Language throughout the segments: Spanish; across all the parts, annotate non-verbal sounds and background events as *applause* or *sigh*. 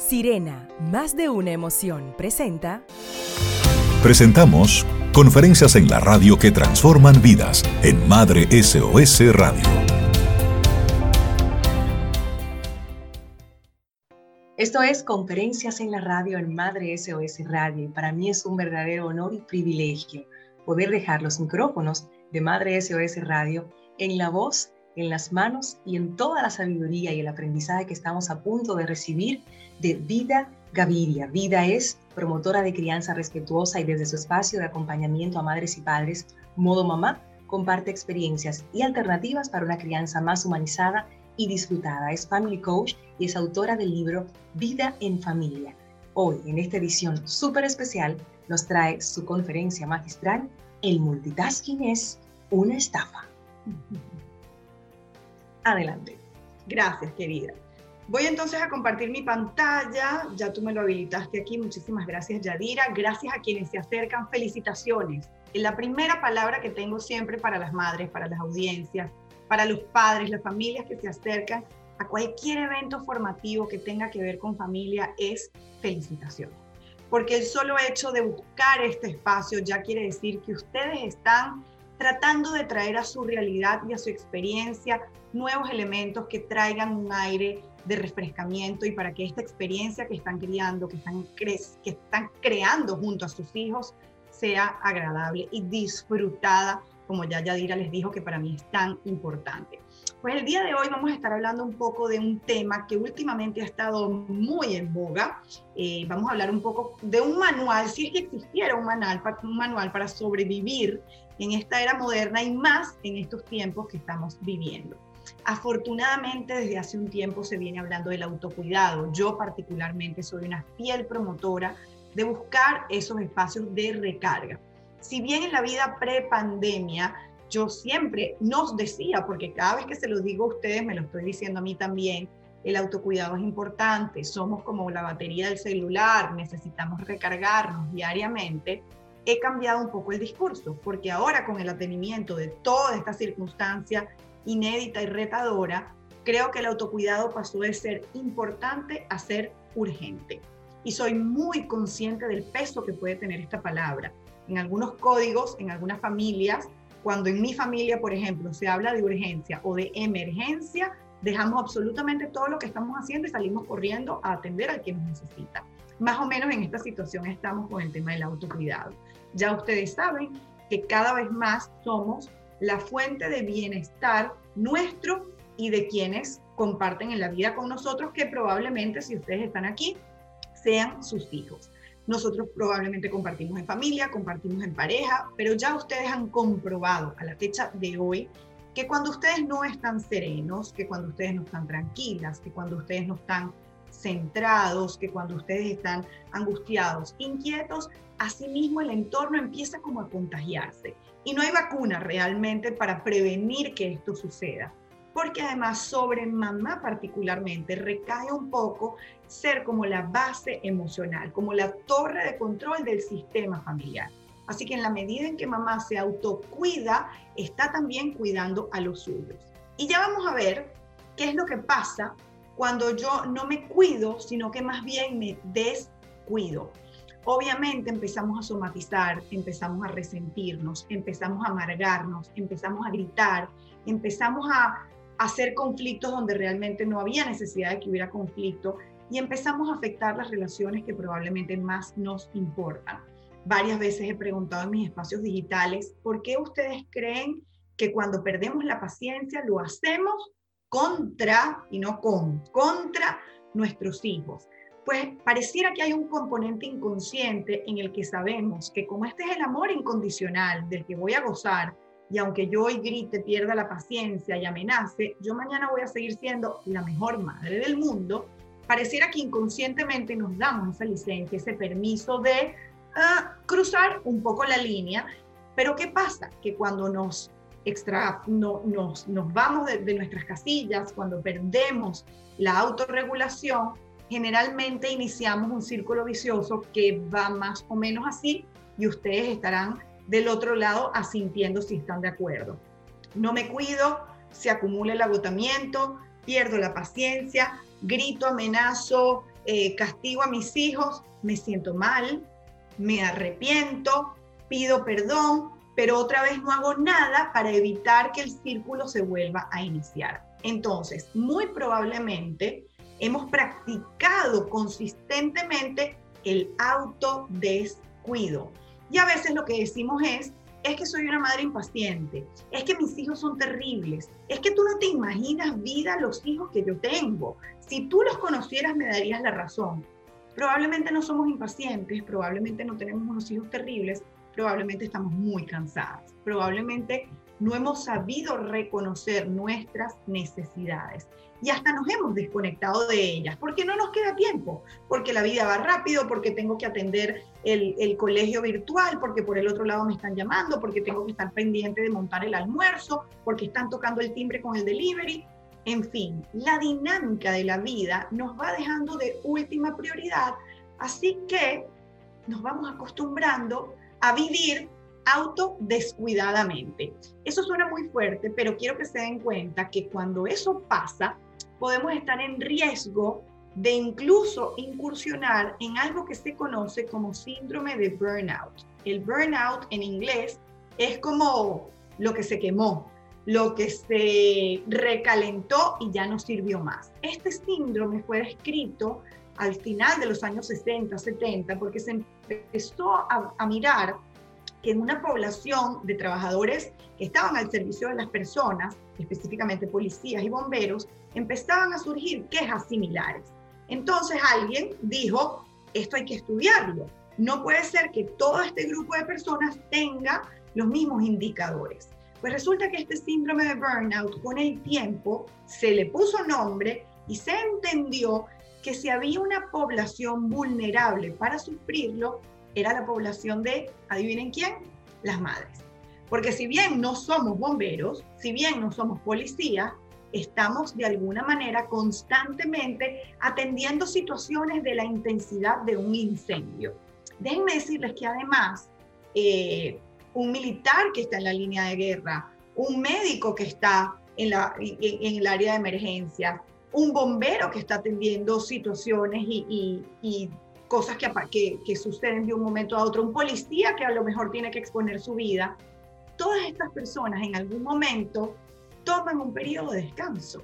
Sirena, más de una emoción, presenta. Presentamos conferencias en la radio que transforman vidas en Madre SOS Radio. Esto es Conferencias en la radio en Madre SOS Radio y para mí es un verdadero honor y privilegio poder dejar los micrófonos de Madre SOS Radio en la voz, en las manos y en toda la sabiduría y el aprendizaje que estamos a punto de recibir de Vida Gaviria. Vida es promotora de crianza respetuosa y desde su espacio de acompañamiento a madres y padres, Modo Mamá, comparte experiencias y alternativas para una crianza más humanizada y disfrutada. Es family coach y es autora del libro Vida en Familia. Hoy, en esta edición súper especial, nos trae su conferencia magistral, El multitasking es una estafa. *laughs* Adelante. Gracias, querida. Voy entonces a compartir mi pantalla. Ya tú me lo habilitaste aquí. Muchísimas gracias, Yadira. Gracias a quienes se acercan. Felicitaciones. La primera palabra que tengo siempre para las madres, para las audiencias, para los padres, las familias que se acercan a cualquier evento formativo que tenga que ver con familia es felicitación. Porque el solo hecho de buscar este espacio ya quiere decir que ustedes están tratando de traer a su realidad y a su experiencia nuevos elementos que traigan un aire de refrescamiento y para que esta experiencia que están criando, que están, que están creando junto a sus hijos, sea agradable y disfrutada, como ya Yadira les dijo que para mí es tan importante. Pues el día de hoy vamos a estar hablando un poco de un tema que últimamente ha estado muy en boga. Eh, vamos a hablar un poco de un manual, si es que existiera un manual, un manual para sobrevivir en esta era moderna y más en estos tiempos que estamos viviendo. Afortunadamente, desde hace un tiempo se viene hablando del autocuidado. Yo particularmente soy una fiel promotora de buscar esos espacios de recarga. Si bien en la vida pre-pandemia, yo siempre nos decía, porque cada vez que se lo digo a ustedes, me lo estoy diciendo a mí también, el autocuidado es importante, somos como la batería del celular, necesitamos recargarnos diariamente, he cambiado un poco el discurso, porque ahora con el atenimiento de toda esta circunstancia inédita y retadora, creo que el autocuidado pasó de ser importante a ser urgente. Y soy muy consciente del peso que puede tener esta palabra. En algunos códigos, en algunas familias, cuando en mi familia, por ejemplo, se habla de urgencia o de emergencia, dejamos absolutamente todo lo que estamos haciendo y salimos corriendo a atender al que nos necesita. Más o menos en esta situación estamos con el tema del autocuidado. Ya ustedes saben que cada vez más somos la fuente de bienestar nuestro y de quienes comparten en la vida con nosotros, que probablemente si ustedes están aquí, sean sus hijos. Nosotros probablemente compartimos en familia, compartimos en pareja, pero ya ustedes han comprobado a la fecha de hoy que cuando ustedes no están serenos, que cuando ustedes no están tranquilas, que cuando ustedes no están centrados, que cuando ustedes están angustiados, inquietos, asimismo el entorno empieza como a contagiarse. Y no hay vacuna realmente para prevenir que esto suceda. Porque además sobre mamá particularmente recae un poco ser como la base emocional, como la torre de control del sistema familiar. Así que en la medida en que mamá se autocuida, está también cuidando a los suyos. Y ya vamos a ver qué es lo que pasa cuando yo no me cuido, sino que más bien me descuido. Obviamente empezamos a somatizar, empezamos a resentirnos, empezamos a amargarnos, empezamos a gritar, empezamos a hacer conflictos donde realmente no había necesidad de que hubiera conflicto y empezamos a afectar las relaciones que probablemente más nos importan. Varias veces he preguntado en mis espacios digitales, ¿por qué ustedes creen que cuando perdemos la paciencia lo hacemos contra, y no con, contra nuestros hijos? pues pareciera que hay un componente inconsciente en el que sabemos que como este es el amor incondicional del que voy a gozar, y aunque yo hoy grite, pierda la paciencia y amenace, yo mañana voy a seguir siendo la mejor madre del mundo, pareciera que inconscientemente nos damos esa licencia, ese permiso de ah, cruzar un poco la línea, pero ¿qué pasa? Que cuando nos extra, no, nos, nos vamos de nuestras casillas, cuando perdemos la autorregulación, generalmente iniciamos un círculo vicioso que va más o menos así y ustedes estarán del otro lado asintiendo si están de acuerdo. No me cuido, se acumula el agotamiento, pierdo la paciencia, grito, amenazo, eh, castigo a mis hijos, me siento mal, me arrepiento, pido perdón, pero otra vez no hago nada para evitar que el círculo se vuelva a iniciar. Entonces, muy probablemente hemos practicado consistentemente el autodescuido. Y a veces lo que decimos es, es que soy una madre impaciente, es que mis hijos son terribles, es que tú no te imaginas vida los hijos que yo tengo. Si tú los conocieras me darías la razón. Probablemente no somos impacientes, probablemente no tenemos unos hijos terribles, probablemente estamos muy cansadas, probablemente no hemos sabido reconocer nuestras necesidades y hasta nos hemos desconectado de ellas porque no nos queda tiempo, porque la vida va rápido, porque tengo que atender el, el, colegio virtual, porque por el otro lado me están llamando, porque tengo que estar pendiente de montar el almuerzo, porque están tocando el timbre con el delivery. En fin, la dinámica de la vida nos va dejando de última prioridad, así que nos vamos acostumbrando a vivir autodescuidadamente. Eso suena muy fuerte, pero quiero que se den cuenta que cuando eso pasa, podemos estar en riesgo de incluso incursionar en algo que se conoce como síndrome de burnout. El burnout en inglés es como lo que se quemó, lo que se recalentó y ya no sirvió más. Este síndrome fue descrito al final de los años 60, 70, porque se empezó a, a mirar que en una población de trabajadores que estaban al servicio de las personas, específicamente policías y bomberos, empezaban a surgir quejas similares. Entonces alguien dijo, esto hay que estudiarlo. No puede ser que todo este grupo de personas tenga los mismos indicadores. Pues resulta que este síndrome de burnout con el tiempo se le puso nombre y se entendió que si había una población vulnerable para sufrirlo, era la población de, adivinen quién, las madres. Porque si bien no somos bomberos, si bien no somos policías, estamos de alguna manera constantemente atendiendo situaciones de la intensidad de un incendio. Déjenme decirles que además, eh, un militar que está en la línea de guerra, un médico que está en, la, en, el área de emergencia, un bombero que está atendiendo situaciones y, cosas que, que, suceden de un momento a otro, un policía que a lo mejor tiene que exponer su vida, todas estas personas en algún momento toman un periodo de descanso.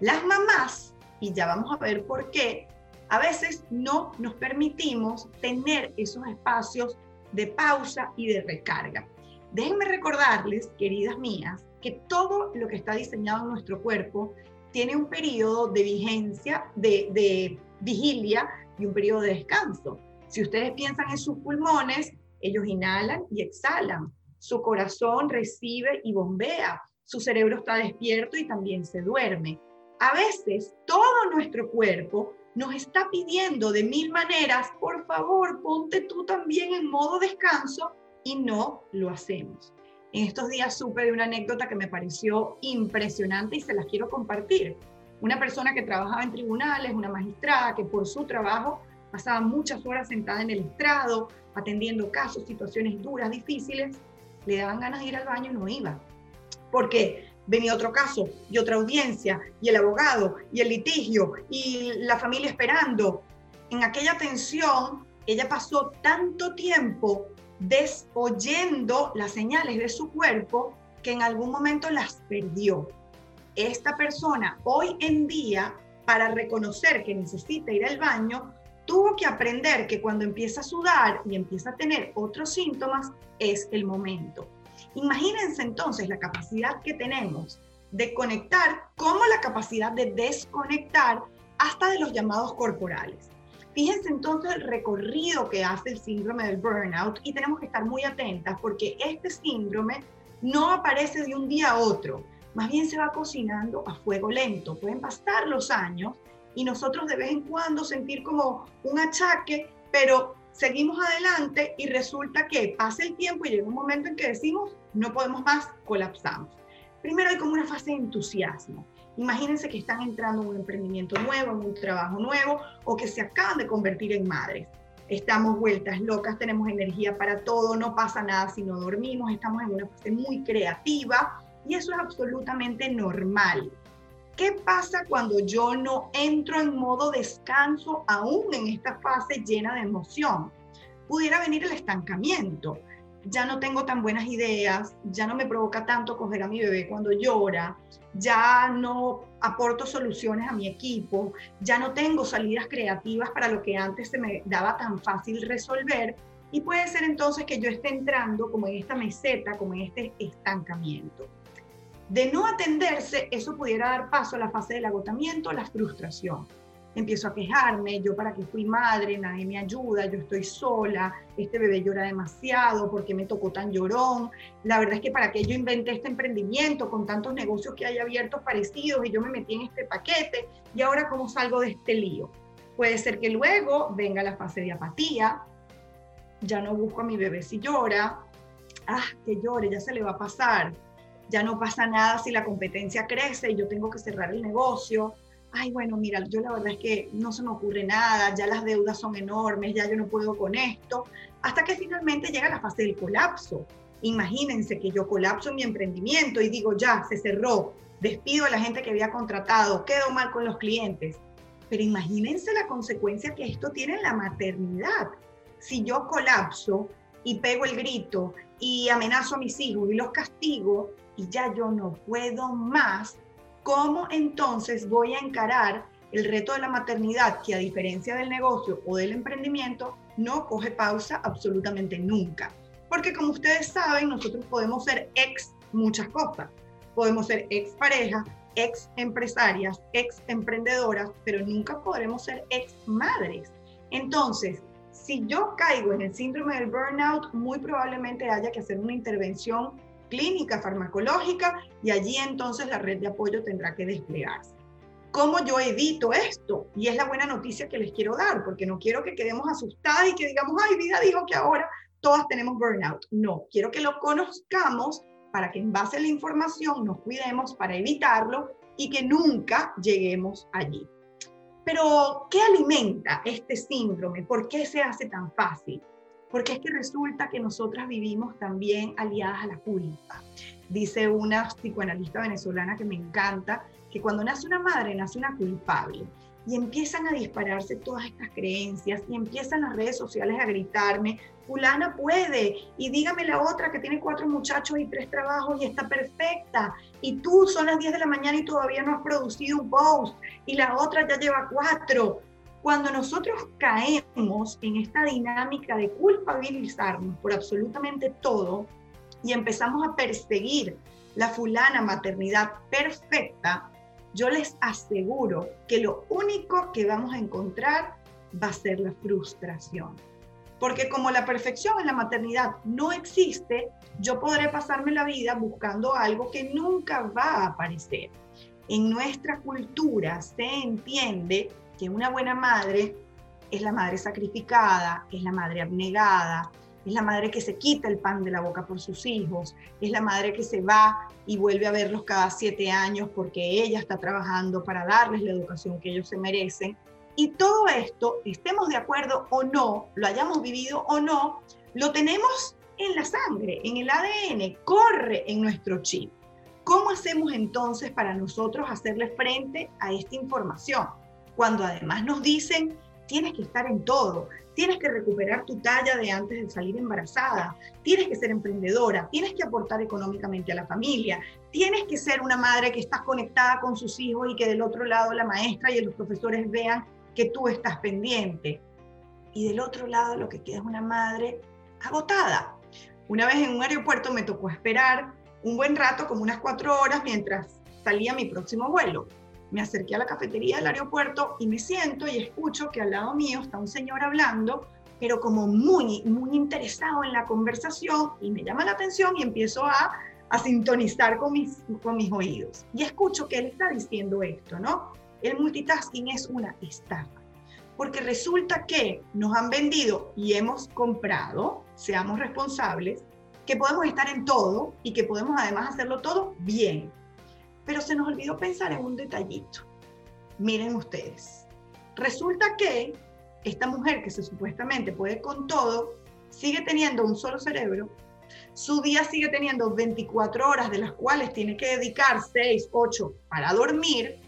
Las mamás, y ya vamos a ver por qué, a veces no nos permitimos tener esos espacios de pausa y de recarga. Déjenme recordarles, queridas mías, que todo lo que está diseñado en nuestro cuerpo tiene un periodo de vigencia, de, vigilia y un periodo de descanso. Si ustedes piensan en sus pulmones, ellos inhalan y exhalan. Su corazón recibe y bombea. Su cerebro está despierto y también se duerme. A veces todo nuestro cuerpo nos está pidiendo de mil maneras, por favor, ponte tú también en modo descanso y no lo hacemos. En estos días supe de una anécdota que me pareció impresionante y se las quiero compartir una persona que trabajaba en tribunales, una magistrada que por su trabajo pasaba muchas horas sentada en el estrado, atendiendo casos, situaciones duras, difíciles, le daban ganas de ir al baño y no iba. Porque venía otro caso y otra audiencia y el abogado y el litigio y la familia esperando. En aquella tensión, ella pasó tanto tiempo desoyendo las señales de su cuerpo que en algún momento las perdió esta persona hoy en día, para reconocer que necesita ir al baño, tuvo que aprender que cuando empieza a sudar y empieza a tener otros síntomas, es el momento. Imagínense entonces la capacidad que tenemos de conectar como la capacidad de desconectar hasta de los llamados corporales. Fíjense entonces el recorrido que hace el síndrome del burnout y tenemos que estar muy atentas porque este síndrome no aparece de un día a otro más bien se va cocinando a fuego lento. Pueden pasar los años y nosotros de vez en cuando sentir como un achaque, pero seguimos adelante y resulta que pasa el tiempo y llega un momento en que decimos, no podemos más, colapsamos. Primero hay como una fase de entusiasmo. Imagínense que están entrando en un emprendimiento nuevo, en un trabajo nuevo o que se acaban de convertir en madres. Estamos vueltas locas, tenemos energía para todo, no pasa nada si no dormimos, estamos en una fase muy creativa, y eso es absolutamente normal. ¿Qué pasa cuando yo no entro en modo descanso aún en esta fase llena de emoción? Pudiera venir el estancamiento. Ya no tengo tan buenas ideas, ya no me provoca tanto coger a mi bebé cuando llora, ya no aporto soluciones a mi equipo, ya no tengo salidas creativas para lo que antes se me daba tan fácil resolver y puede ser entonces que yo esté entrando como en esta meseta, como en este estancamiento. De no atenderse, eso pudiera dar paso a la fase del agotamiento, la frustración. Empiezo a quejarme, yo para qué fui madre, nadie me ayuda, yo estoy sola, este bebé llora demasiado, porque me tocó tan llorón? La verdad es que para qué yo inventé este emprendimiento con tantos negocios que hay abiertos parecidos y yo me metí en este paquete y ahora cómo salgo de este lío. Puede ser que luego venga la fase de apatía, ya no busco a mi bebé si llora, ah, que llore, ya se le va a pasar, ya no pasa nada si la competencia crece y yo tengo que cerrar el negocio. Ay, bueno, mira, yo la verdad es que no se me ocurre nada, ya las deudas son enormes, ya yo no puedo con esto, hasta que finalmente llega la fase del colapso. Imagínense que yo colapso mi emprendimiento y digo, ya, se cerró, despido a la gente que había contratado, quedo mal con los clientes. Pero imagínense la consecuencia que esto tiene en la maternidad si yo colapso y pego el grito y amenazo a mis hijos y los castigo y ya yo no puedo más, ¿cómo entonces voy a encarar el reto de la maternidad que a diferencia del negocio o del emprendimiento no coge pausa absolutamente nunca? Porque como ustedes saben, nosotros podemos ser ex muchas cosas. Podemos ser ex pareja, ex empresarias, ex emprendedoras, pero nunca podremos ser ex madres. Entonces, si yo caigo en el síndrome del burnout, muy probablemente haya que hacer una intervención clínica, farmacológica, y allí entonces la red de apoyo tendrá que desplegarse. ¿Cómo yo evito esto? Y es la buena noticia que les quiero dar, porque no quiero que quedemos asustadas y que digamos, ay, vida dijo que ahora todas tenemos burnout. No, quiero que lo conozcamos para que en base a la información nos cuidemos para evitarlo y que nunca lleguemos allí. Pero, ¿qué alimenta este síndrome? ¿Por qué se hace tan fácil? Porque es que resulta que nosotras vivimos también aliadas a la culpa. Dice una psicoanalista venezolana que me encanta, que cuando nace una madre, nace una culpable y empiezan a dispararse todas estas creencias y empiezan las redes sociales a gritarme, fulana puede, y dígame la otra que tiene cuatro muchachos y tres trabajos y está perfecta, y tú son las 10 de la mañana y todavía no has producido un post, y la otra ya lleva cuatro. Cuando nosotros caemos en esta dinámica de culpabilizarnos por absolutamente todo y empezamos a perseguir la fulana maternidad perfecta, yo les aseguro que lo único que vamos a encontrar va a ser la frustración. Porque como la perfección en la maternidad no existe, yo podré pasarme la vida buscando algo que nunca va a aparecer. En nuestra cultura se entiende que una buena madre es la madre sacrificada, es la madre abnegada, es la madre que se quita el pan de la boca por sus hijos, es la madre que se va y vuelve a verlos cada siete años porque ella está trabajando para darles la educación que ellos se merecen. Y todo esto, estemos de acuerdo o no, lo hayamos vivido o no, lo tenemos en la sangre, en el ADN, corre en nuestro chip. ¿Cómo hacemos entonces para nosotros hacerle frente a esta información? Cuando además nos dicen, tienes que estar en todo, tienes que recuperar tu talla de antes de salir embarazada, tienes que ser emprendedora, tienes que aportar económicamente a la familia, tienes que ser una madre que está conectada con sus hijos y que del otro lado la maestra y los profesores vean que tú estás pendiente. Y del otro lado lo que queda es una madre agotada. Una vez en un aeropuerto me tocó esperar un buen rato, como unas cuatro horas, mientras salía mi próximo vuelo me acerqué a la cafetería del aeropuerto y me siento y escucho que al lado mío está un señor hablando, pero como muy, muy interesado en la conversación y me llama la atención y empiezo a, a sintonizar con mis, con mis oídos. Y escucho que él está diciendo esto, ¿no? El multitasking es una estafa, porque resulta que nos han vendido y hemos comprado, seamos responsables, que podemos estar en todo y que podemos además hacerlo todo bien. Pero se nos olvidó pensar en un detallito. Miren ustedes. Resulta que esta mujer que se supuestamente puede con todo, sigue teniendo un solo cerebro, su día sigue teniendo 24 horas, de las cuales tiene que dedicar 6, 8 para dormir,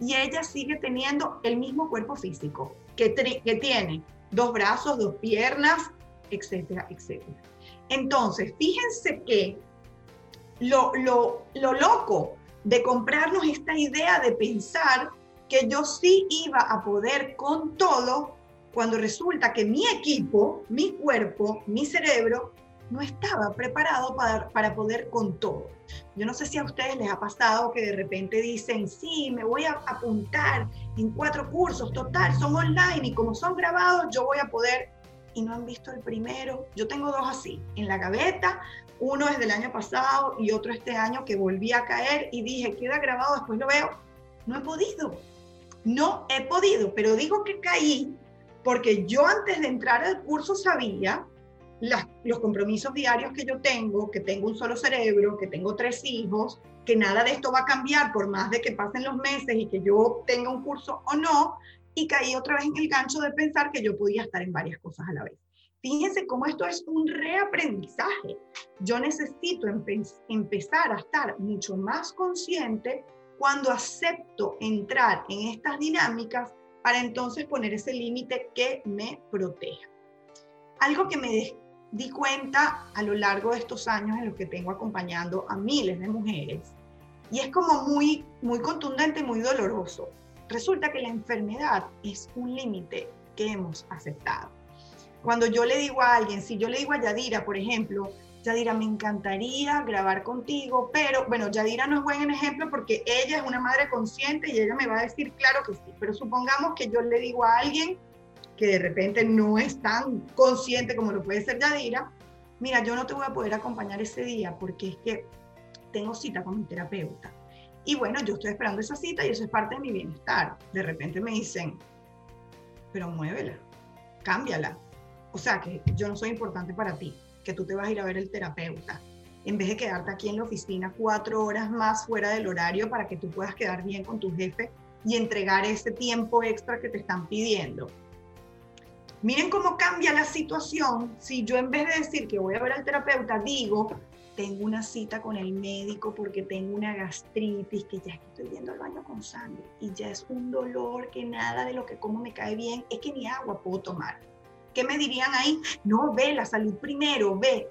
y ella sigue teniendo el mismo cuerpo físico que, tiene dos brazos, dos piernas, etcétera, etcétera. Entonces, fíjense que lo, lo, lo loco de comprarnos esta idea de pensar que yo sí iba a poder con todo cuando resulta que mi equipo, mi cuerpo, mi cerebro no estaba preparado para, para poder con todo. Yo no sé si a ustedes les ha pasado que de repente dicen, sí, me voy a apuntar en cuatro cursos, total, son online y como son grabados, yo voy a poder, y no han visto el primero. Yo tengo dos así, en la gaveta, uno es del año pasado y otro este año que volví a caer y dije, queda grabado, después lo veo. No he podido, no he podido, pero digo que caí porque yo antes de entrar al curso sabía los compromisos diarios que yo tengo, que tengo un solo cerebro, que tengo tres hijos, que nada de esto va a cambiar por más de que pasen los meses y que yo tenga un curso o no, y caí otra vez en el gancho de pensar que yo podía estar en varias cosas a la vez. Fíjense cómo esto es un reaprendizaje. Yo necesito empezar a estar mucho más consciente cuando acepto entrar en estas dinámicas para entonces poner ese límite que me proteja. Algo que me di cuenta a lo largo de estos años en los que tengo acompañando a miles de mujeres, y es como muy, muy contundente, muy doloroso. Resulta que la enfermedad es un límite que hemos aceptado. Cuando yo le digo a alguien, si yo le digo a Yadira, por ejemplo, Yadira, me encantaría grabar contigo, pero bueno, Yadira no es buen ejemplo porque ella es una madre consciente y ella me va a decir, claro que sí, pero supongamos que yo le digo a alguien que de repente no es tan consciente como lo puede ser Yadira, mira, yo no te voy a poder acompañar ese día porque es que tengo cita con mi terapeuta. Y bueno, yo estoy esperando esa cita y eso es parte de mi bienestar. De repente me dicen, pero muévela, cámbiala, o sea, que yo no soy importante para ti, que tú te vas a ir a ver el terapeuta, en vez de quedarte aquí en la oficina cuatro horas más fuera del horario para que tú puedas quedar bien con tu jefe y entregar ese tiempo extra que te están pidiendo. Miren cómo cambia la situación si yo en vez de decir que voy a ver al terapeuta, digo, tengo una cita con el médico porque tengo una gastritis, que ya estoy yendo al baño con sangre y ya es un dolor que nada de lo que como me cae bien, es que ni agua puedo tomar ¿Qué me dirían ahí? No, ve la salud primero, ve.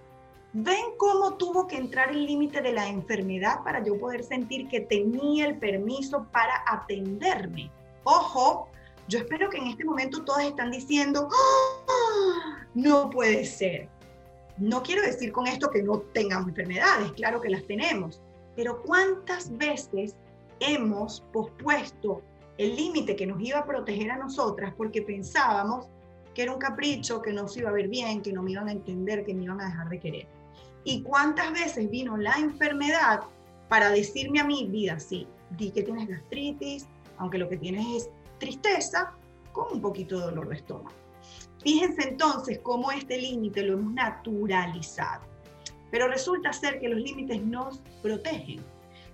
¿Ven cómo tuvo que entrar el límite de la enfermedad para yo poder sentir que tenía el permiso para atenderme? Ojo, yo espero que en este momento todas están diciendo, ¡Ah! no puede ser. No quiero decir con esto que no tengamos enfermedades, claro que las tenemos, pero ¿cuántas veces hemos pospuesto el límite que nos iba a proteger a nosotras porque pensábamos que era un capricho, que no se iba a ver bien, que no me iban a entender, que me iban a dejar de querer. ¿Y cuántas veces vino la enfermedad para decirme a mí, vida, sí, di que tienes gastritis, aunque lo que tienes es tristeza, con un poquito de dolor de estómago? Fíjense entonces cómo este límite lo hemos naturalizado. Pero resulta ser que los límites nos protegen.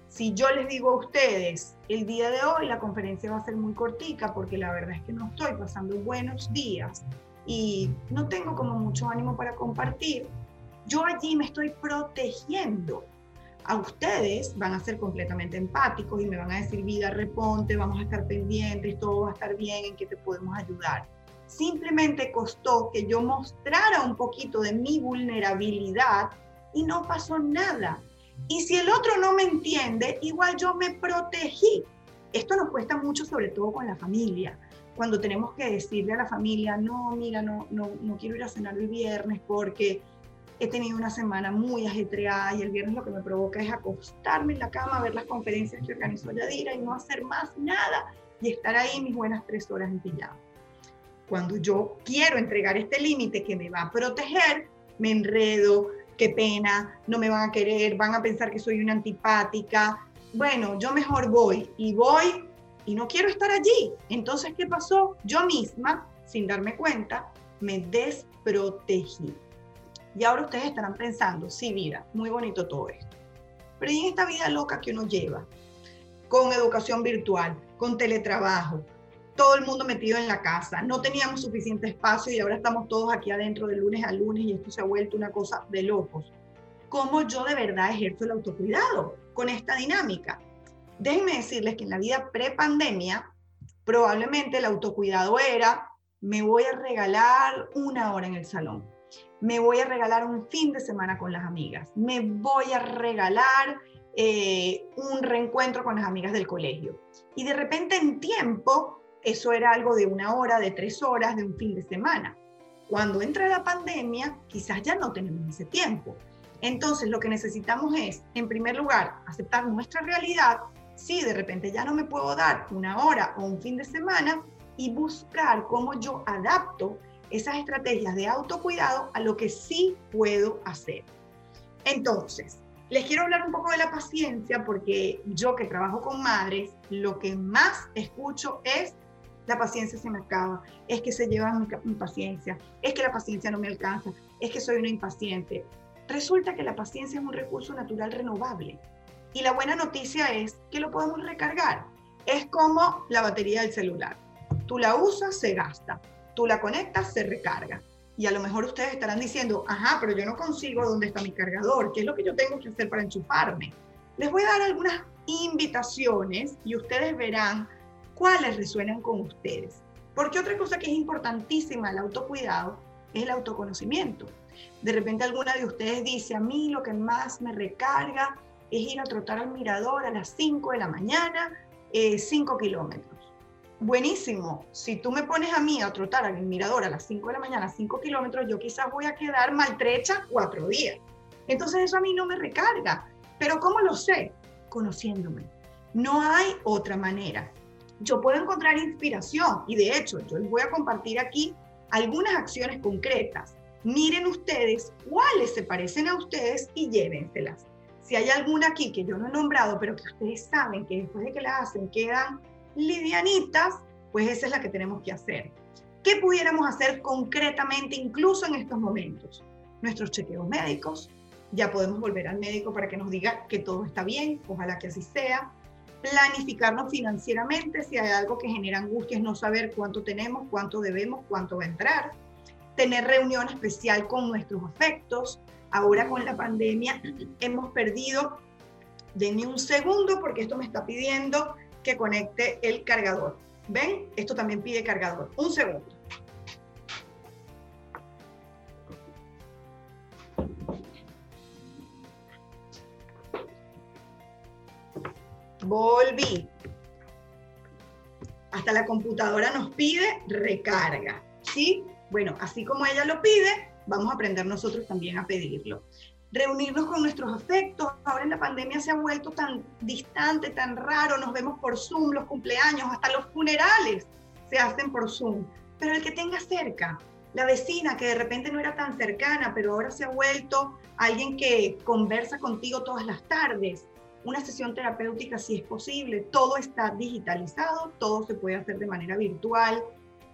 Si yo les digo a ustedes, el día de hoy la conferencia va a ser muy cortica porque la verdad es que no estoy pasando buenos días y no tengo como mucho ánimo para compartir, yo allí me estoy protegiendo. A ustedes van a ser completamente empáticos y me van a decir, vida, reponte, vamos a estar pendientes, todo va a estar bien, en qué te podemos ayudar. Simplemente costó que yo mostrara un poquito de mi vulnerabilidad y no pasó nada y si el otro no me entiende, igual yo me protegí. Esto nos cuesta mucho, sobre todo con la familia. Cuando tenemos que decirle a la familia, no, mira, no, no, no quiero ir a cenar el viernes porque he tenido una semana muy ajetreada y el viernes lo que me provoca es acostarme en la cama, ver las conferencias que organizó Yadira y no hacer más nada y estar ahí mis buenas tres horas en pijama. Cuando yo quiero entregar este límite que me va a proteger, me enredo, qué pena, no me van a querer, van a pensar que soy una antipática. Bueno, yo mejor voy y voy y no quiero estar allí. Entonces, ¿qué pasó? Yo misma, sin darme cuenta, me desprotegí. Y ahora ustedes estarán pensando, sí, vida, muy bonito todo esto. Pero ¿y en esta vida loca que uno lleva? Con educación virtual, con teletrabajo, todo el mundo metido en la casa, no teníamos suficiente espacio y ahora estamos todos aquí adentro de lunes a lunes y esto se ha vuelto una cosa de locos. ¿Cómo yo de verdad ejerzo el autocuidado con esta dinámica? Déjenme decirles que en la vida pre-pandemia, probablemente el autocuidado era, me voy a regalar una hora en el salón, me voy a regalar un fin de semana con las amigas, me voy a regalar eh, un reencuentro con las amigas del colegio. Y de repente en tiempo, eso era algo de una hora, de tres horas, de un fin de semana. Cuando entra la pandemia, quizás ya no tenemos ese tiempo. Entonces, lo que necesitamos es, en primer lugar, aceptar nuestra realidad. Si de repente ya no me puedo dar una hora o un fin de semana, y buscar cómo yo adapto esas estrategias de autocuidado a lo que sí puedo hacer. Entonces, les quiero hablar un poco de la paciencia porque yo que trabajo con madres, lo que más escucho es la paciencia se me acaba, es que se lleva mi, paciencia, es que la paciencia no me alcanza, es que soy una impaciente. Resulta que la paciencia es un recurso natural renovable y la buena noticia es que lo podemos recargar. Es como la batería del celular. Tú la usas, se gasta. Tú la conectas, se recarga. Y a lo mejor ustedes estarán diciendo, ajá, pero yo no consigo dónde está mi cargador, qué es lo que yo tengo que hacer para enchufarme. Les voy a dar algunas invitaciones y ustedes verán cuáles resuenan con ustedes. Porque otra cosa que es importantísima el autocuidado es el autoconocimiento. De repente alguna de ustedes dice, a mí lo que más me recarga es ir a trotar al mirador a las 5 de la mañana, 5 eh, kilómetros buenísimo. Si tú me pones a mí a trotar al mirador a las 5 de la mañana, 5 kilómetros, yo quizás voy a quedar maltrecha cuatro días. Entonces eso a mí no me recarga. Pero ¿cómo lo sé? Conociéndome. No hay otra manera. Yo puedo encontrar inspiración y de hecho yo les voy a compartir aquí algunas acciones concretas. Miren ustedes cuáles se parecen a ustedes y llévenselas. Si hay alguna aquí que yo no he nombrado, pero que ustedes saben que después de que la hacen quedan livianitas, pues esa es la que tenemos que hacer. ¿Qué pudiéramos hacer concretamente incluso en estos momentos? Nuestros chequeos médicos, ya podemos volver al médico para que nos diga que todo está bien, ojalá que así sea. Planificarnos financieramente, si hay algo que genera angustia es no saber cuánto tenemos, cuánto debemos, cuánto va a entrar. Tener reunión especial con nuestros afectos. Ahora con la pandemia hemos perdido, denme un segundo porque esto me está pidiendo que conecte el cargador. ¿Ven? Esto también pide cargador. Un segundo. Volví. Hasta la computadora nos pide recarga. ¿Sí? Bueno, así como ella lo pide, vamos a aprender nosotros también a pedirlo reunirnos con nuestros afectos. Ahora en la pandemia se ha vuelto tan distante, tan raro, nos vemos por Zoom, los cumpleaños, hasta los funerales se hacen por Zoom. Pero el que tenga cerca, la vecina que de repente no era tan cercana, pero ahora se ha vuelto alguien que conversa contigo todas las tardes, una sesión terapéutica si es posible, todo está digitalizado, todo se puede hacer de manera virtual.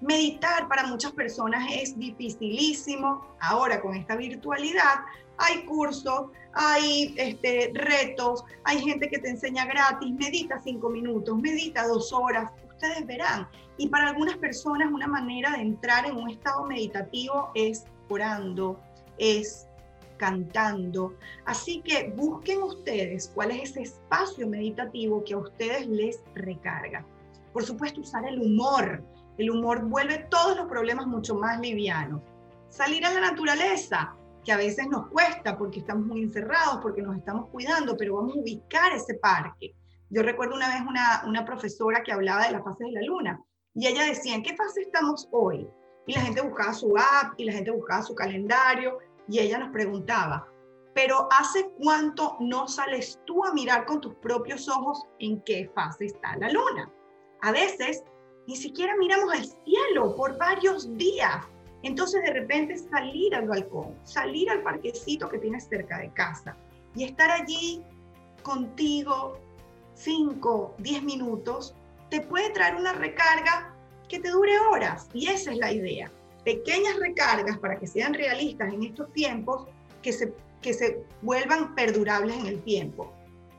Meditar para muchas personas es dificilísimo ahora con esta virtualidad, hay cursos, hay este, retos, hay gente que te enseña gratis, medita cinco minutos, medita dos horas, ustedes verán. Y para algunas personas una manera de entrar en un estado meditativo es orando, es cantando. Así que busquen ustedes cuál es ese espacio meditativo que a ustedes les recarga. Por supuesto, usar el humor. El humor vuelve todos los problemas mucho más livianos. Salir a la naturaleza, que a veces nos cuesta porque estamos muy encerrados, porque nos estamos cuidando, pero vamos a ubicar ese parque. Yo recuerdo una vez una, una profesora que hablaba de las fases de la luna y ella decía, ¿en qué fase estamos hoy? Y la gente buscaba su app y la gente buscaba su calendario y ella nos preguntaba, pero ¿hace cuánto no sales tú a mirar con tus propios ojos en qué fase está la luna? A veces ni siquiera miramos al cielo por varios días entonces de repente salir al balcón, salir al parquecito que tienes cerca de casa y estar allí contigo 5, 10 minutos, te puede traer una recarga que te dure horas. Y esa es la idea. Pequeñas recargas para que sean realistas en estos tiempos, que se, que se vuelvan perdurables en el tiempo.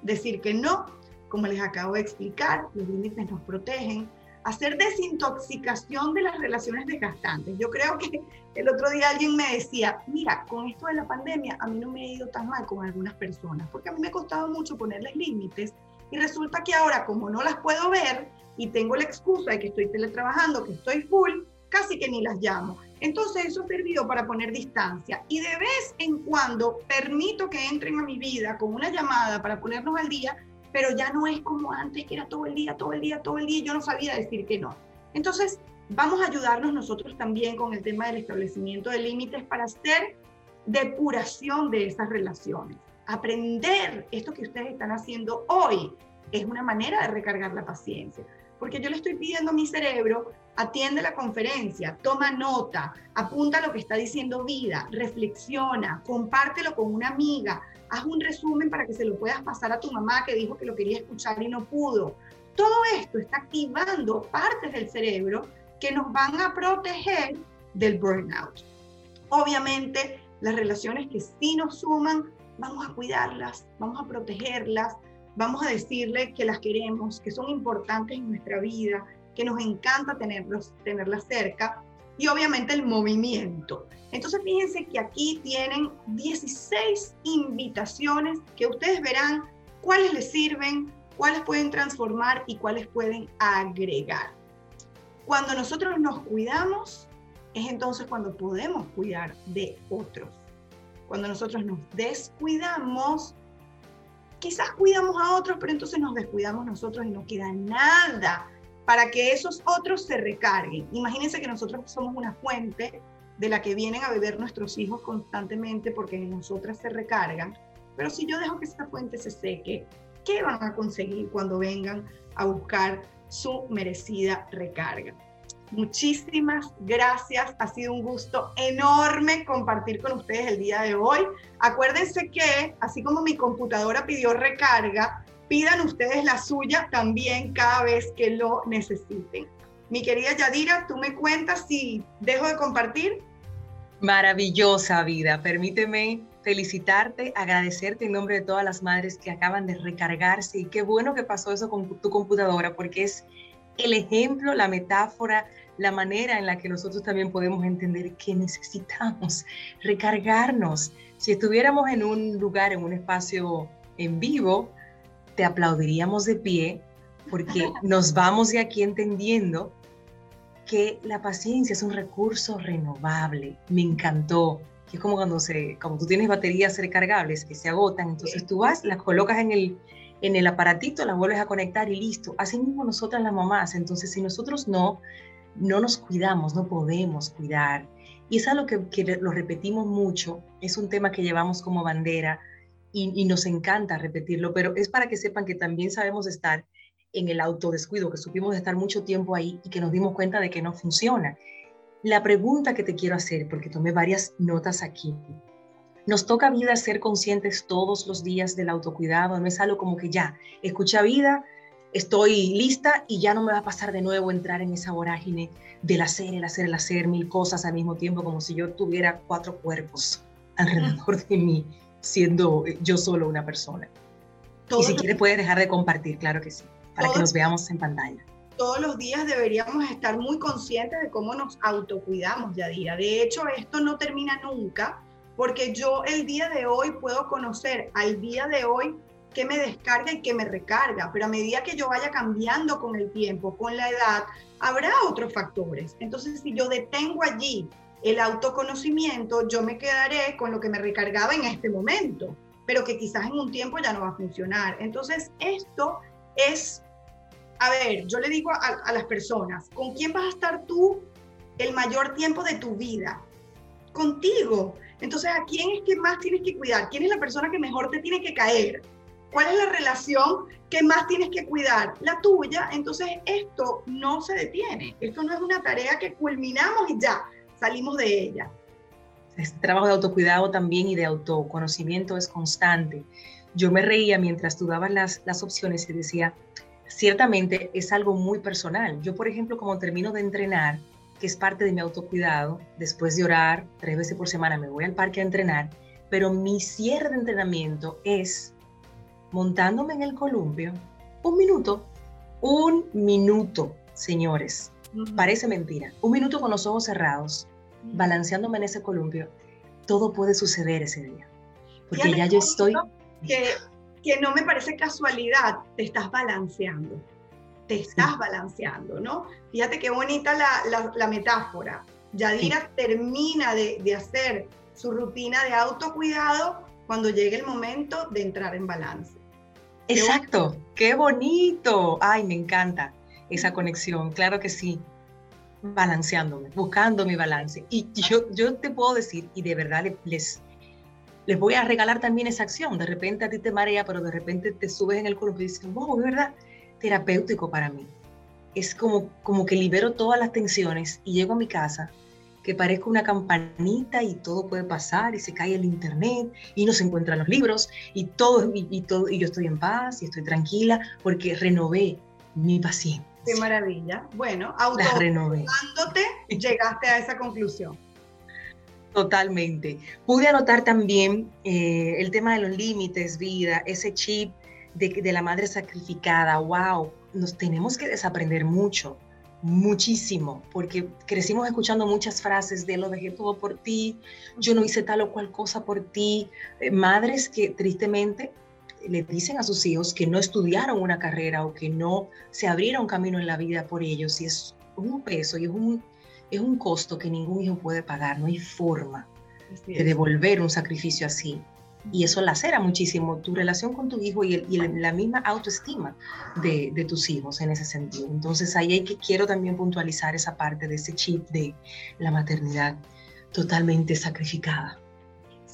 Decir que no, como les acabo de explicar, los límites nos protegen, hacer desintoxicación de las relaciones desgastantes. Yo creo que el otro día alguien me decía, mira, con esto de la pandemia a mí no me ha ido tan mal con algunas personas, porque a mí me ha costado mucho ponerles límites Y resulta que ahora, como no las puedo ver y tengo la excusa de que estoy teletrabajando, que estoy full, casi que ni las llamo. Entonces eso servido para poner distancia y de vez en cuando permito que entren a mi vida con una llamada para ponernos al día, pero ya no es como antes, que era todo el día, todo el día, todo el día, y yo no sabía decir que no. Entonces, vamos a ayudarnos nosotros también con el tema del establecimiento de límites para hacer depuración de esas relaciones. Aprender esto que ustedes están haciendo hoy es una manera de recargar la paciencia, porque yo le estoy pidiendo a mi cerebro, atiende la conferencia, toma nota, apunta lo que está diciendo vida, reflexiona, compártelo con una amiga, haz un resumen para que se lo puedas pasar a tu mamá que dijo que lo quería escuchar y no pudo. Todo esto está activando partes del cerebro que nos van a proteger del burnout. Obviamente, las relaciones que sí nos suman, vamos a cuidarlas, vamos a protegerlas, vamos a decirle que las queremos, que son importantes en nuestra vida, que nos encanta tenerlos, tenerlas cerca, y obviamente el movimiento. Entonces fíjense que aquí tienen 16 invitaciones que ustedes verán cuáles les sirven, cuáles pueden transformar y cuáles pueden agregar. Cuando nosotros nos cuidamos, es entonces cuando podemos cuidar de otros. Cuando nosotros nos descuidamos, quizás cuidamos a otros, pero entonces nos descuidamos nosotros y no queda nada para que esos otros se recarguen. Imagínense que nosotros somos una fuente de la que vienen a beber nuestros hijos constantemente porque en nosotras se recargan. Pero si yo dejo que esta fuente se seque, ¿qué van a conseguir cuando vengan a buscar su merecida recarga. Muchísimas gracias, ha sido un gusto enorme compartir con ustedes el día de hoy. Acuérdense que, así como mi computadora pidió recarga, pidan ustedes la suya también cada vez que lo necesiten. Mi querida Yadira, tú me cuentas si dejo de compartir. Maravillosa vida, permíteme felicitarte, agradecerte en nombre de todas las madres que acaban de recargarse y qué bueno que pasó eso con tu computadora porque es el ejemplo, la metáfora, la manera en la que nosotros también podemos entender que necesitamos recargarnos. Si estuviéramos en un lugar, en un espacio en vivo, te aplaudiríamos de pie porque *laughs* nos vamos de aquí entendiendo que la paciencia es un recurso renovable. Me encantó que es como cuando, se, como tú tienes baterías recargables que se agotan, entonces tú vas, las colocas en el, en el aparatito, las vuelves a conectar y listo. Así mismo nosotras las mamás, entonces si nosotros no, no nos cuidamos, no podemos cuidar. Y es algo que, que lo repetimos mucho, es un tema que llevamos como bandera y, nos encanta repetirlo, pero es para que sepan que también sabemos estar en el autodescuido, que supimos estar mucho tiempo ahí y que nos dimos cuenta de que no funciona. La pregunta que te quiero hacer, porque tomé varias notas aquí, nos toca vida ser conscientes todos los días del autocuidado, no es algo como que ya, escucha vida, estoy lista y ya no me va a pasar de nuevo entrar en esa vorágine del hacer, el hacer, el hacer mil cosas al mismo tiempo, como si yo tuviera cuatro cuerpos alrededor de mí, siendo yo solo una persona. y si quiere puede dejar de compartir, claro que sí, para que nos veamos en pantalla todos los días deberíamos estar muy conscientes de cómo nos autocuidamos, Yadira. De hecho, esto no termina nunca, porque yo el día de hoy puedo conocer al día de hoy qué me descarga y qué me recarga, pero a medida que yo vaya cambiando con el tiempo, con la edad, habrá otros factores. Entonces, si yo detengo allí el autoconocimiento, yo me quedaré con lo que me recargaba en este momento, pero que quizás en un tiempo ya no va a funcionar. Entonces, esto es a ver, yo le digo a, las personas, ¿con quién vas a estar tú el mayor tiempo de tu vida? Contigo. Entonces, ¿a quién es que más tienes que cuidar? ¿Quién es la persona que mejor te tiene que caer? ¿Cuál es la relación que más tienes que cuidar? La tuya. Entonces, esto no se detiene. Esto no es una tarea que culminamos y ya salimos de ella. Este trabajo de autocuidado también y de autoconocimiento es constante. Yo me reía mientras tú dabas las, las opciones y decía, ciertamente es algo muy personal. Yo, por ejemplo, como termino de entrenar, que es parte de mi autocuidado, después de orar tres veces por semana me voy al parque a entrenar, pero mi cierre de entrenamiento es montándome en el columpio, un minuto, un minuto, señores. Parece mentira. Un minuto con los ojos cerrados, balanceándome en ese columpio, todo puede suceder ese día. Porque ya yo estoy... Que que no me parece casualidad, te estás balanceando, te estás balanceando, ¿no? Fíjate qué bonita la, la, metáfora. Yadira termina de, de hacer su rutina de autocuidado cuando llegue el momento de entrar en balance. Exacto, qué bonito. Ay, me encanta esa conexión, claro que sí. Balanceándome, buscando mi balance. Y yo, yo te puedo decir, y de verdad les, les voy a regalar también esa acción. De repente a ti te marea, pero de repente te subes en el cuerpo y dices, wow, es verdad, terapéutico para mí. Es como, como que libero todas las tensiones y llego a mi casa que parezco una campanita y todo puede pasar y se cae el internet y no se encuentran los libros y todo y, todo y yo estoy en paz y estoy tranquila porque renové mi paciencia. Qué maravilla. Bueno, auto llegaste a esa conclusión. Totalmente. Pude anotar también eh, el tema de los límites, vida, ese chip de, de, la madre sacrificada. ¡Wow! Nos tenemos que desaprender mucho, muchísimo, porque crecimos escuchando muchas frases de lo dejé todo por ti, yo no hice tal o cual cosa por ti. Eh, madres que tristemente le dicen a sus hijos que no estudiaron una carrera o que no se abrieron camino en la vida por ellos y es un peso y es un es un costo que ningún hijo puede pagar, no hay forma de devolver un sacrificio así. Y eso lacera muchísimo tu relación con tu hijo y, la misma autoestima de, tus hijos en ese sentido. Entonces ahí hay que quiero también puntualizar esa parte de ese chip de la maternidad totalmente sacrificada.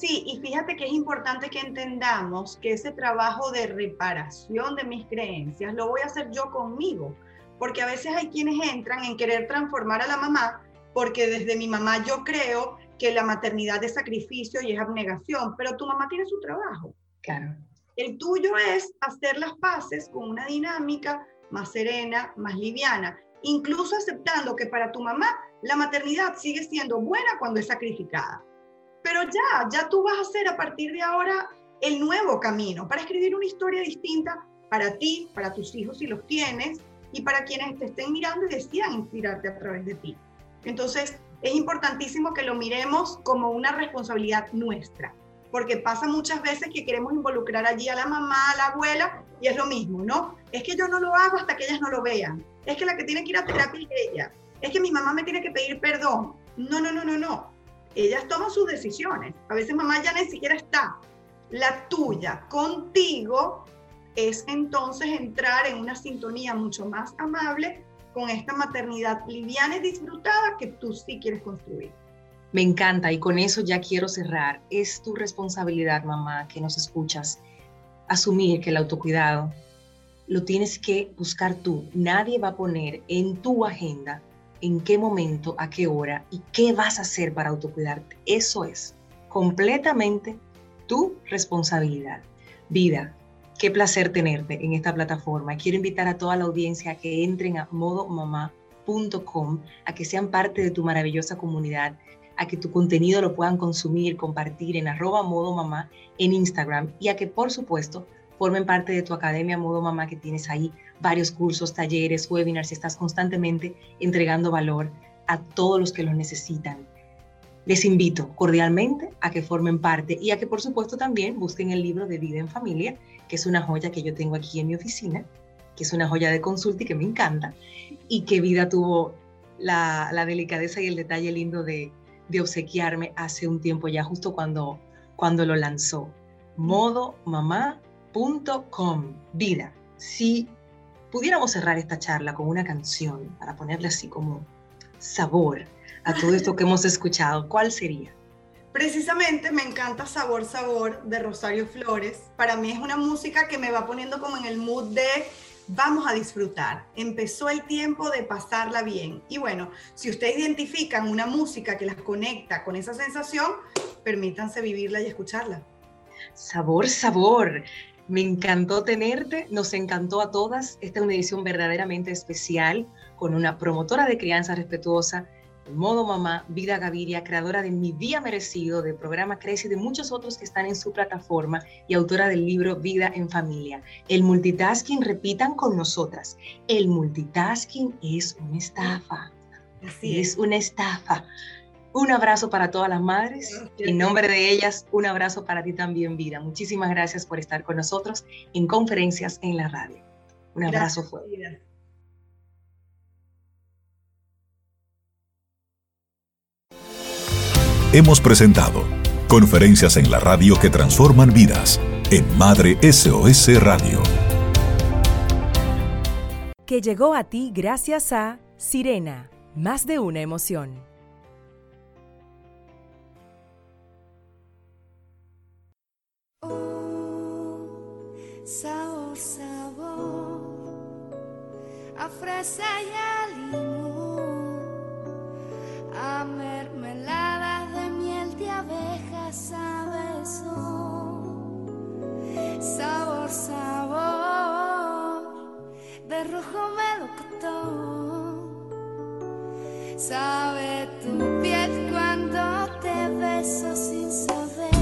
Sí, y fíjate que es importante que entendamos que ese trabajo de reparación de mis creencias lo voy a hacer yo conmigo, porque a veces hay quienes entran en querer transformar a la mamá, porque desde mi mamá yo creo que la maternidad es sacrificio y es abnegación, pero tu mamá tiene su trabajo. Claro. El tuyo es hacer las paces con una dinámica más serena, más liviana, incluso aceptando que para tu mamá la maternidad sigue siendo buena cuando es sacrificada. Pero ya, ya tú vas a hacer a partir de ahora el nuevo camino para escribir una historia distinta para ti, para tus hijos si los tienes, y para quienes te estén mirando y decidan inspirarte a través de ti. Entonces, es importantísimo que lo miremos como una responsabilidad nuestra, porque pasa muchas veces que queremos involucrar allí a la mamá, a la abuela, y es lo mismo, ¿no? Es que yo no lo hago hasta que ellas no lo vean. Es que la que tiene que ir a terapia es ella. Es que mi mamá me tiene que pedir perdón. No, no, no, no, no. Ellas toman sus decisiones. A veces mamá ya ni siquiera está. La tuya contigo es entonces entrar en una sintonía mucho más amable con esta maternidad liviana y disfrutada que tú sí quieres construir. Me encanta y con eso ya quiero cerrar. Es tu responsabilidad, mamá, que nos escuchas, asumir que el autocuidado lo tienes que buscar tú. Nadie va a poner en tu agenda en qué momento, a qué hora y qué vas a hacer para autocuidarte. Eso es completamente tu responsabilidad. Vida, Qué placer tenerte en esta plataforma. Quiero invitar a toda la audiencia a que entren a modomamá.com, a que sean parte de tu maravillosa comunidad, a que tu contenido lo puedan consumir, compartir en arroba modomamá en Instagram y a que por supuesto formen parte de tu academia Modo Mamá que tienes ahí varios cursos, talleres, webinars y estás constantemente entregando valor a todos los que lo necesitan. Les invito cordialmente a que formen parte y a que por supuesto también busquen el libro de Vida en Familia, que es una joya que yo tengo aquí en mi oficina, que es una joya de consulta y que me encanta, y que Vida tuvo la, delicadeza y el detalle lindo de, obsequiarme hace un tiempo ya, justo cuando, cuando lo lanzó. modomamá.com. Vida, si pudiéramos cerrar esta charla con una canción para ponerle así como sabor a todo esto que hemos escuchado, ¿cuál sería? Precisamente me encanta Sabor Sabor de Rosario Flores. Para mí es una música que me va poniendo como en el mood de vamos a disfrutar. Empezó el tiempo de pasarla bien. Y bueno, si ustedes identifican una música que las conecta con esa sensación, permítanse vivirla y escucharla. Sabor, sabor. Me encantó tenerte, nos encantó a todas. Esta es una edición verdaderamente especial con una promotora de crianza respetuosa Modo Mamá, Vida Gaviria, creadora de Mi Día Merecido, del programa Crece y de muchos otros que están en su plataforma y autora del libro Vida en Familia. El multitasking, repitan con nosotras, el multitasking es una estafa. Así es. es una estafa. Un abrazo para todas las madres. En nombre de ellas, un abrazo para ti también, vida. Muchísimas gracias por estar con nosotros en conferencias en la radio. Un abrazo fuerte. Hemos presentado Conferencias en la radio que transforman vidas en Madre SOS Radio. Que llegó a ti gracias a Sirena, más de una emoción. Oh, sabor, sabor, a fresa y a limón, a mermelada de miel de abejas sabe son. Oh, sabor, sabor, de rojo melocotón, sabe tu piel cuando te beso sin saber.